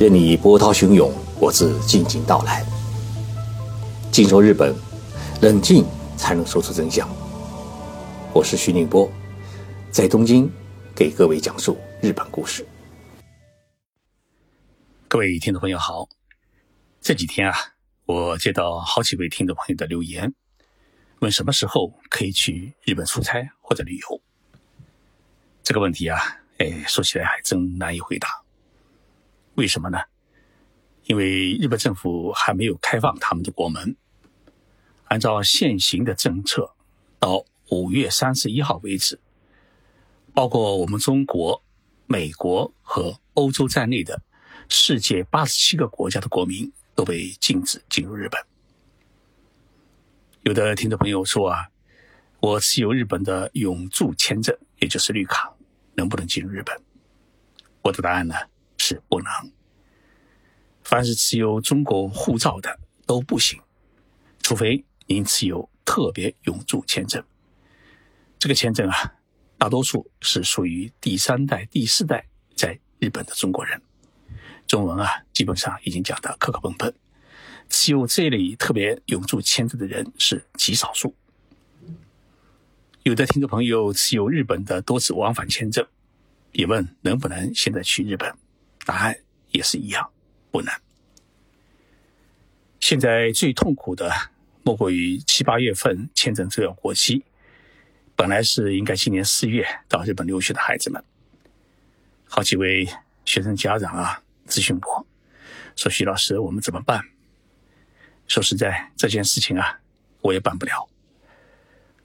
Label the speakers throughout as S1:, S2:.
S1: 任你波涛汹涌，我自静静到来。静说日本，冷静才能说出真相。我是徐宁波，在东京给各位讲述日本故事。
S2: 各位听众朋友好，这几天啊，我接到好几位听众朋友的留言，问什么时候可以去日本出差或者旅游。这个问题啊，哎，说起来还真难以回答。为什么呢？因为日本政府还没有开放他们的国门。按照现行的政策，到五月三十一号为止，包括我们中国、美国和欧洲在内的世界八十七个国家的国民都被禁止进入日本。有的听众朋友说啊，我持有日本的永住签证，也就是绿卡，能不能进入日本？我的答案呢？是不能。凡是持有中国护照的都不行，除非您持有特别永住签证。这个签证啊，大多数是属于第三代、第四代在日本的中国人。中文啊，基本上已经讲得磕磕碰碰。持有这类特别永住签证的人是极少数。有的听众朋友持有日本的多次往返签证，也问能不能现在去日本。答案也是一样，不能。现在最痛苦的莫过于七八月份签证就要过期，本来是应该今年四月到日本留学的孩子们，好几位学生家长啊咨询我，说徐老师我们怎么办？说实在这件事情啊，我也办不了，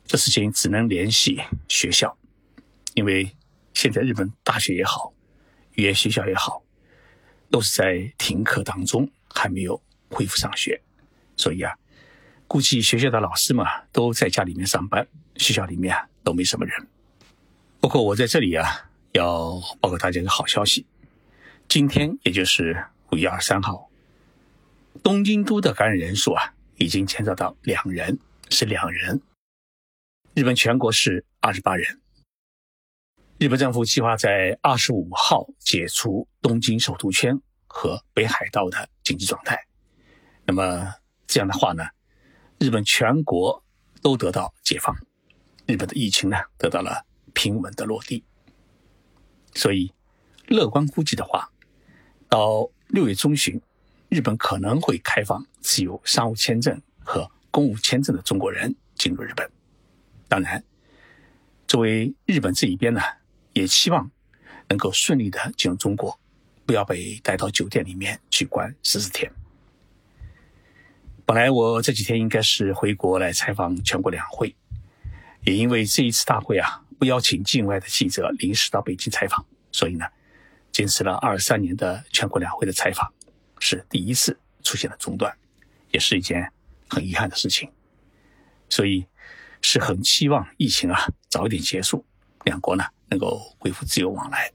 S2: 这事情只能联系学校，因为现在日本大学也好，语言学校也好。都是在停课当中，还没有恢复上学，所以啊，估计学校的老师们都在家里面上班，学校里面啊都没什么人。不过我在这里啊，要报告大家一个好消息：今天也就是五月二十三号，东京都的感染人数啊已经减少到两人，是两人。日本全国是二十八人。日本政府计划在二十五号解除东京首都圈和北海道的紧急状态。那么这样的话呢，日本全国都得到解放，日本的疫情呢得到了平稳的落地。所以，乐观估计的话，到六月中旬，日本可能会开放持有商务签证和公务签证的中国人进入日本。当然，作为日本这一边呢。也希望能够顺利的进入中国，不要被带到酒店里面去关十四天。本来我这几天应该是回国来采访全国两会，也因为这一次大会啊不邀请境外的记者临时到北京采访，所以呢，坚持了二三年的全国两会的采访是第一次出现了中断，也是一件很遗憾的事情。所以是很期望疫情啊早一点结束，两国呢。能够恢复自由往来。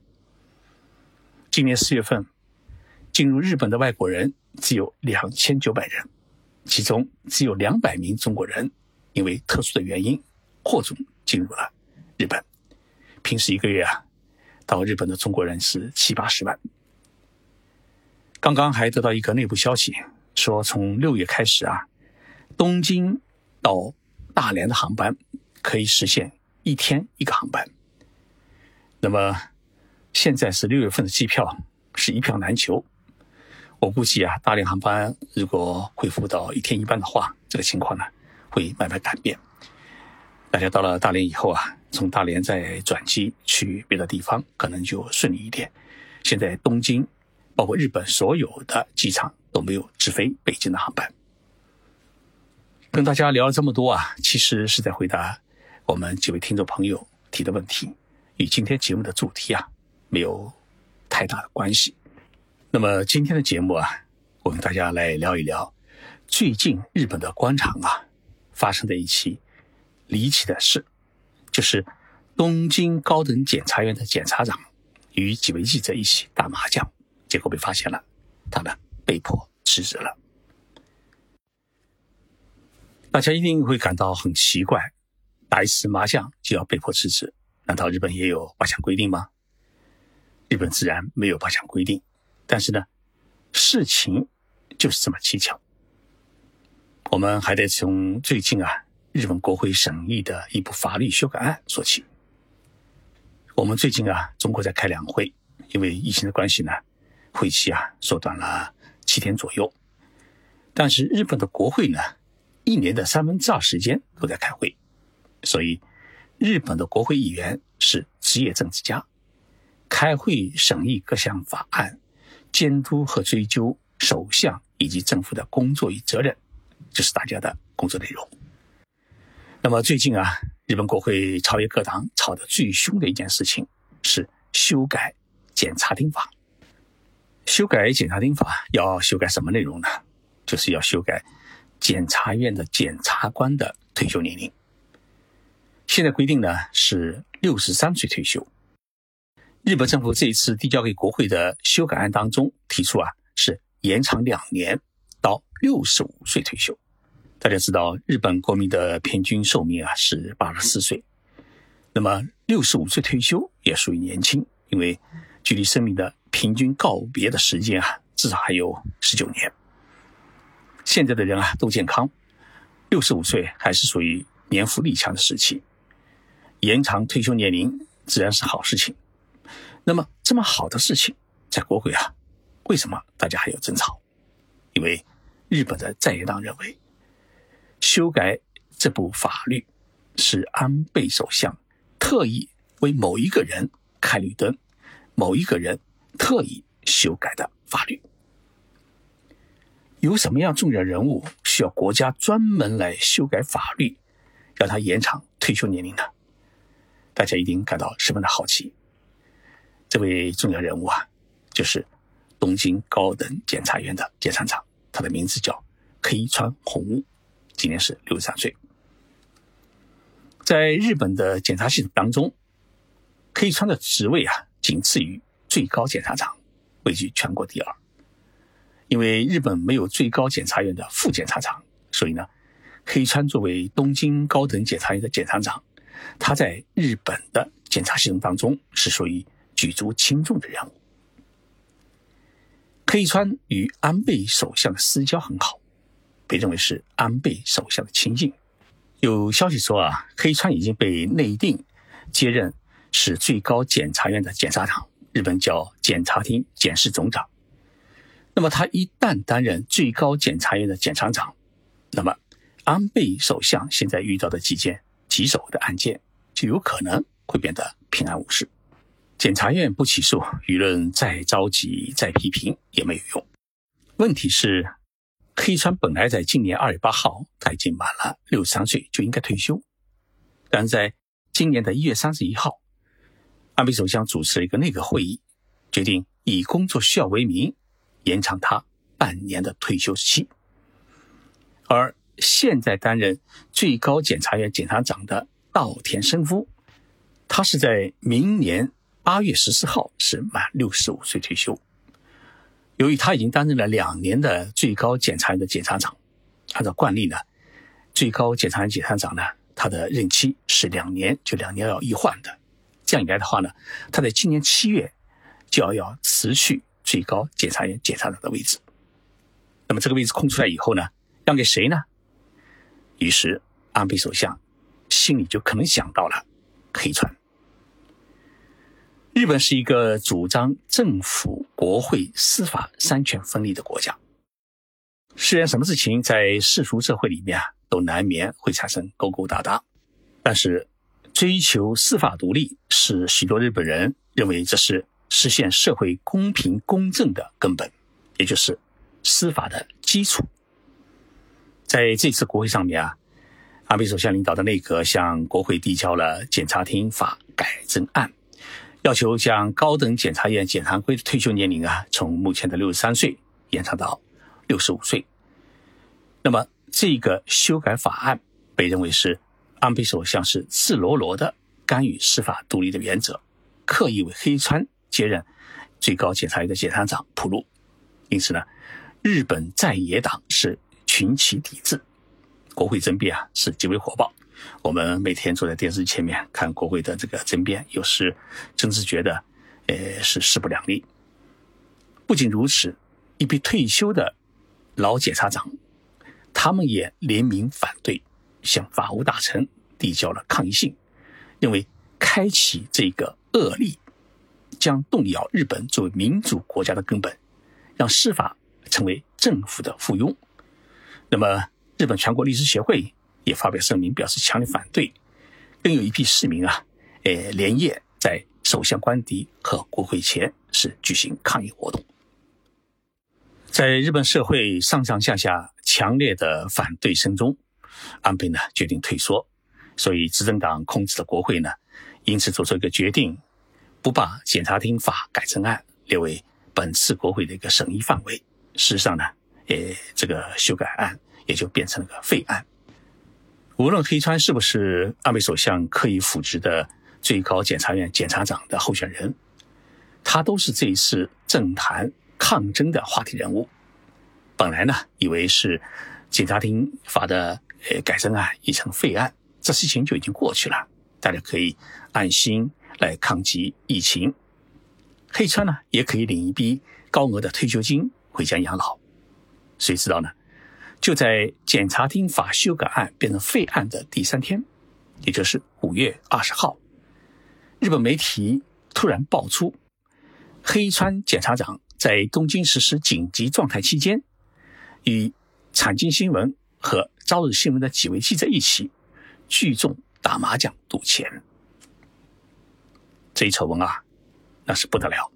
S2: 今年四月份，进入日本的外国人只有两千九百人，其中只有两百名中国人因为特殊的原因获准进入了日本。平时一个月啊，到日本的中国人是七八十万。刚刚还得到一个内部消息，说从六月开始啊，东京到大连的航班可以实现一天一个航班。那么，现在是六月份的机票是一票难求。我估计啊，大连航班如果恢复到一天一班的话，这个情况呢会慢慢改变。大家到了大连以后啊，从大连再转机去别的地方，可能就顺利一点。现在东京，包括日本所有的机场都没有直飞北京的航班。跟大家聊了这么多啊，其实是在回答我们几位听众朋友提的问题。与今天节目的主题啊没有太大的关系。那么今天的节目啊，我跟大家来聊一聊最近日本的官场啊发生的一起离奇的事，就是东京高等检察院的检察长与几位记者一起打麻将，结果被发现了，他们被迫辞职了。大家一定会感到很奇怪，打一次麻将就要被迫辞职。难道日本也有八项规定吗？日本自然没有八项规定，但是呢，事情就是这么蹊跷。我们还得从最近啊，日本国会审议的一部法律修改案说起。我们最近啊，中国在开两会，因为疫情的关系呢，会期啊缩短了七天左右。但是日本的国会呢，一年的三分之二时间都在开会，所以日本的国会议员是职业政治家，开会审议各项法案，监督和追究首相以及政府的工作与责任，这是大家的工作内容。那么最近啊，日本国会朝野各党吵得最凶的一件事情是修改检察厅法。修改检察厅法要修改什么内容呢？就是要修改检察院的检察官的退休年龄。现在规定呢是六十三岁退休。日本政府这一次递交给国会的修改案当中提出啊，是延长两年到六十五岁退休。大家知道，日本国民的平均寿命啊是八十四岁，那么六十五岁退休也属于年轻，因为距离生命的平均告别的时间啊，至少还有十九年。现在的人啊都健康，六十五岁还是属于年富力强的时期，延长退休年龄自然是好事情。那么这么好的事情，在国会啊，为什么大家还要争吵？因为日本的在野党认为。修改这部法律是安倍首相特意为某一个人开绿灯，某一个人特意修改的法律。有什么样重要人物需要国家专门来修改法律，让他延长退休年龄呢？大家一定感到十分的好奇。这位重要人物啊，就是东京高等检察院的检察长，他的名字叫黑川弘武。今年是六十三岁，在日本的检察系统当中，黑川的职位啊，仅次于最高检察长，位居全国第二。因为日本没有最高检察院的副检察长，所以呢，黑川作为东京高等检察院的检察长，他在日本的检察系统当中是属于举足轻重的人物。黑川与安倍首相的私交很好。被认为是安倍首相的亲信。有消息说啊，黑川已经被内定接任是最高检察院的检察长，日本叫检察厅检事总长。那么他一旦担任最高检察院的检察长，那么安倍首相现在遇到的几件棘手的案件就有可能会变得平安无事。检察院不起诉，舆论再着急再批评也没有用。问题是。黑川本来在今年二月八号，他已经满了六十三岁，就应该退休。但在今年的一月三十一号，安倍首相主持了一个内阁会议，决定以工作需要为名，延长他半年的退休期。而现在担任最高检察院检察长的稻田伸夫，他是在明年八月十四号是满六十五岁退休。由于他已经担任了两年的最高检察院的检察长，按照惯例呢，最高检察院检察长呢，他的任期是两年，就两年要一换的。这样一来的话呢，他在今年七月就要要辞去最高检察院检察长的位置。那么这个位置空出来以后呢，让给谁呢？于是安倍首相心里就可能想到了黑川。日本是一个主张政府、国会、司法三权分立的国家。虽然什么事情在世俗社会里面啊，都难免会产生勾勾搭搭，但是追求司法独立是许多日本人认为这是实现社会公平公正的根本，也就是司法的基础。在这次国会上面啊，安倍首相领导的内阁向国会递交了检察厅法改正案。要求将高等检察院检察官的退休年龄啊，从目前的六十三岁延长到六十五岁。那么，这个修改法案被认为是安倍首相是赤裸裸的干预司法独立的原则，刻意为黑川接任最高检察院的检察长铺路。因此呢，日本在野党是群起抵制，国会争辩啊是极为火爆。我们每天坐在电视前面看国会的这个争辩，有时真是觉得，呃，是势不两立。不仅如此，一批退休的老检察长，他们也联名反对，向法务大臣递交了抗议信，认为开启这个恶例将动摇日本作为民主国家的根本，让司法成为政府的附庸。那么，日本全国律师协会也发表声明，表示强烈反对。更有一批市民啊，呃，连夜在首相官邸和国会前是举行抗议活动。在日本社会上上下下强烈的反对声中，安倍呢决定退缩，所以执政党控制的国会呢，因此做出一个决定，不把检察厅法改正案列为本次国会的一个审议范围。事实上呢，呃，这个修改案也就变成了个废案。无论黑川是不是安倍首相刻意扶植的最高检察院检察长的候选人，他都是这一次政坛。抗争的话题人物，本来呢以为是检察厅发的呃改正案已成废案，这事情就已经过去了，大家可以安心来抗击疫情。黑川呢也可以领一笔高额的退休金回家养老。谁知道呢？就在检察厅法修改案变成废案的第三天，也就是五月二十号，日本媒体突然爆出黑川检察长。在东京实施紧急状态期间，与产经新闻和朝日新闻的几位记者一起聚众打麻将赌钱。这一丑闻啊，那是不得了。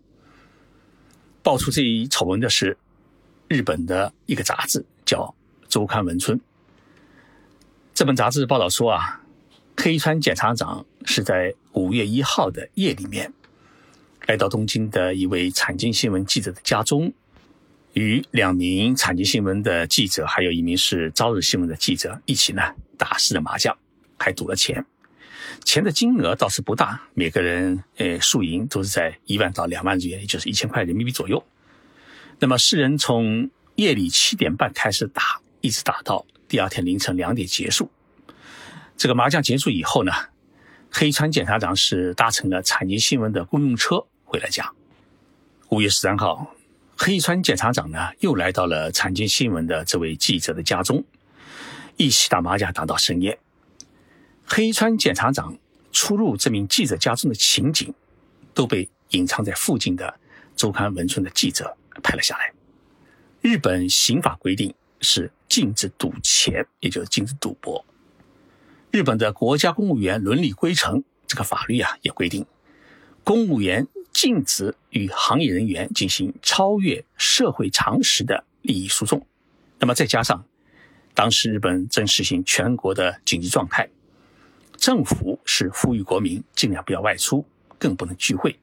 S2: 爆出这一丑闻的是日本的一个杂志，叫《周刊文春》。这本杂志报道说啊，黑川检察长是在五月一号的夜里面。来到东京的一位产经新闻记者的家中，与两名产经新闻的记者，还有一名是朝日新闻的记者一起呢打四的麻将，还赌了钱。钱的金额倒是不大，每个人呃输赢都是在一万到两万日元，也就是一千块人民币左右。那么四人从夜里七点半开始打，一直打到第二天凌晨两点结束。这个麻将结束以后呢，黑川检察长是搭乘了产经新闻的公用车。回了家。五月十三号，黑川检察长呢又来到了产经新闻的这位记者的家中，一起打麻将打到深夜。黑川检察长出入这名记者家中的情景，都被隐藏在附近的周刊文春的记者拍了下来。日本刑法规定是禁止赌钱，也就是禁止赌博。日本的国家公务员伦理规程这个法律啊也规定，公务员。禁止与行业人员进行超越社会常识的利益输送。那么再加上，当时日本正实行全国的紧急状态，政府是呼吁国民尽量不要外出，更不能聚会。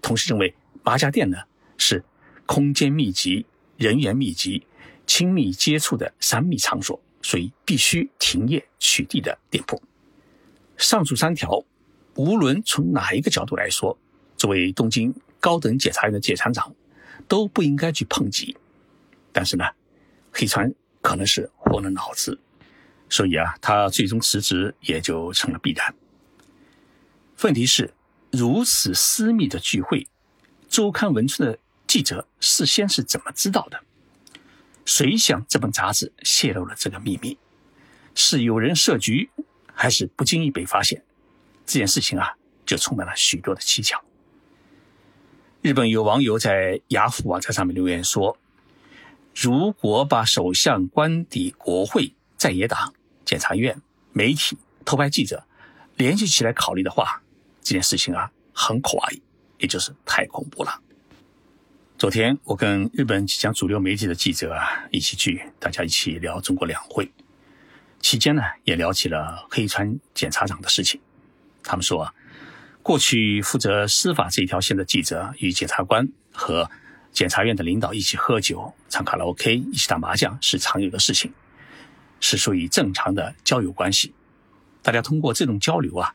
S2: 同时认为麻将店呢是空间密集、人员密集、亲密接触的三密场所，所以必须停业取缔的店铺。上述三条，无论从哪一个角度来说。作为东京高等检察院的检察长，都不应该去碰及。但是呢，黑川可能是活了脑子，所以啊，他最终辞职也就成了必然。问题是，如此私密的聚会，周刊文春的记者事先是怎么知道的？谁向这本杂志泄露了这个秘密？是有人设局，还是不经意被发现？这件事情啊，就充满了许多的蹊跷。日本有网友在雅虎网站上面留言说：“如果把首相官邸、国会、在野党、检察院、媒体、偷拍记者联系起来考虑的话，这件事情啊很可疑，也就是太恐怖了。”昨天我跟日本几家主流媒体的记者啊一起聚，大家一起聊中国两会，期间呢也聊起了黑川检察长的事情。他们说。过去负责司法这一条线的记者与检察官和检察院的领导一起喝酒、唱卡拉 OK、一起打麻将是常有的事情，是属于正常的交友关系。大家通过这种交流啊，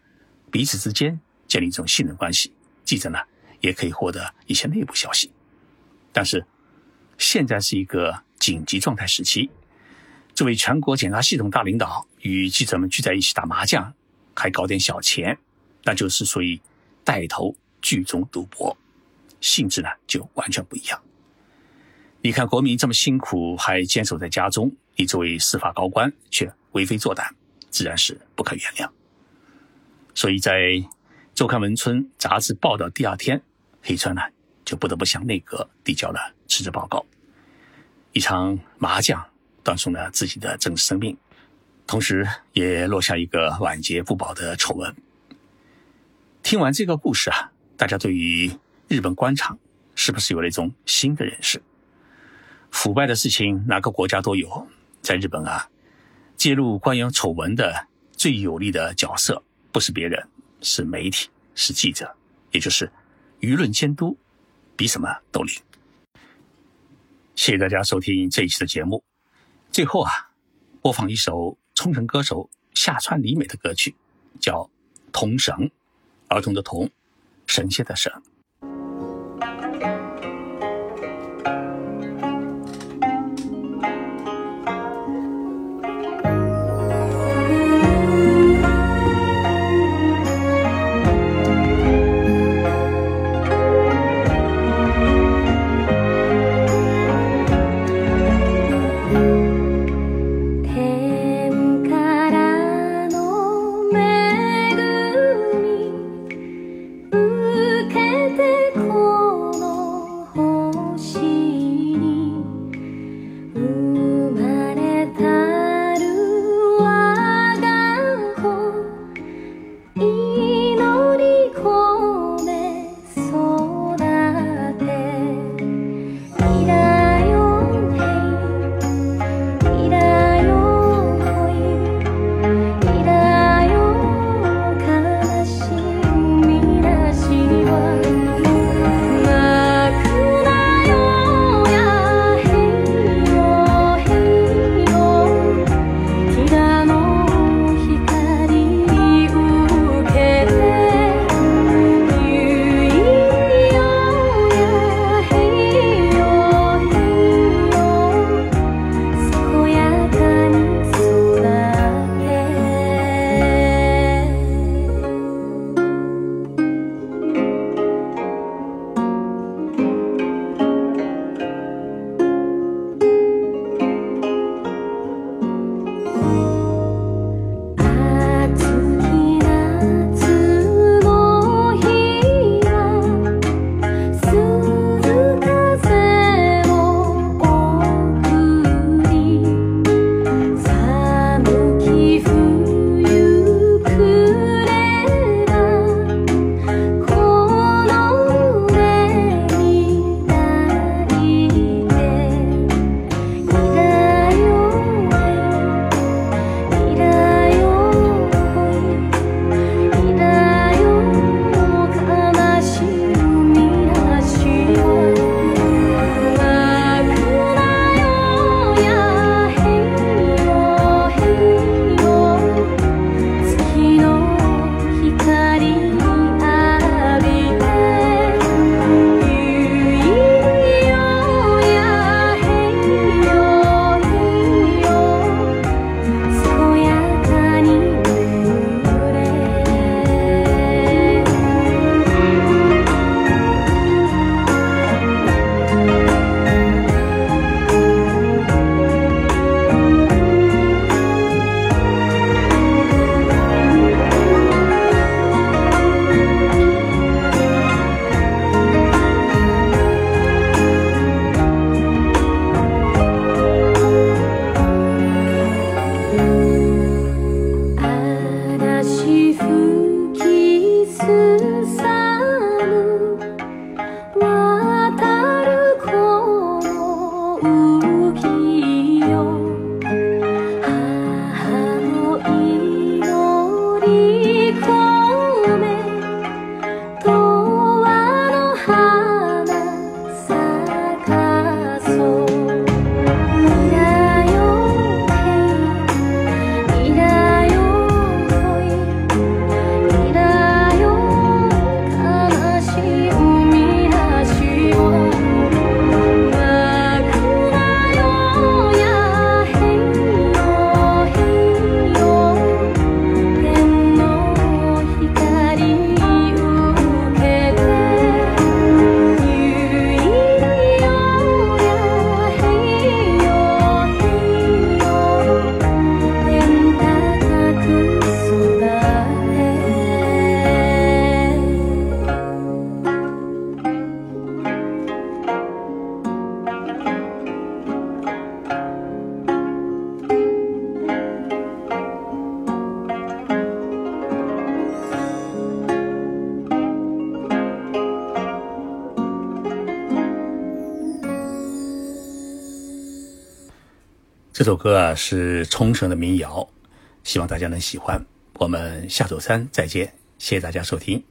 S2: 彼此之间建立一种信任关系。记者呢，也可以获得一些内部消息。但是现在是一个紧急状态时期，作为全国检察系统大领导与记者们聚在一起打麻将，还搞点小钱。那就是属于带头聚众赌博，性质呢就完全不一样。
S3: 你看国民这么辛苦，还坚守在家中，你作为司法高官却为非作歹，自然是不可原谅。所以在《周刊文春》杂志报道第二天，黑川呢就不得不向内阁递交了辞职报告。一场麻将断送了自己的政治生命，同时也落下一个晚节不保的丑闻。听完这个故事啊，大家对于日本官场是不是有了一种新的认识？腐败的事情哪个国家都有，在日本啊，揭露官员丑闻的最有力的角色不是别人，是媒体，是记者，也就是舆论监督，比什么都灵。谢谢大家收听这一期的节目。最后啊，播放一首冲绳歌手下川里美的歌曲，叫《童绳》，儿童的童，神仙的神。
S2: 这首歌啊是冲绳的民谣，希望大家能喜欢。我们下周三再见，谢谢大家收听。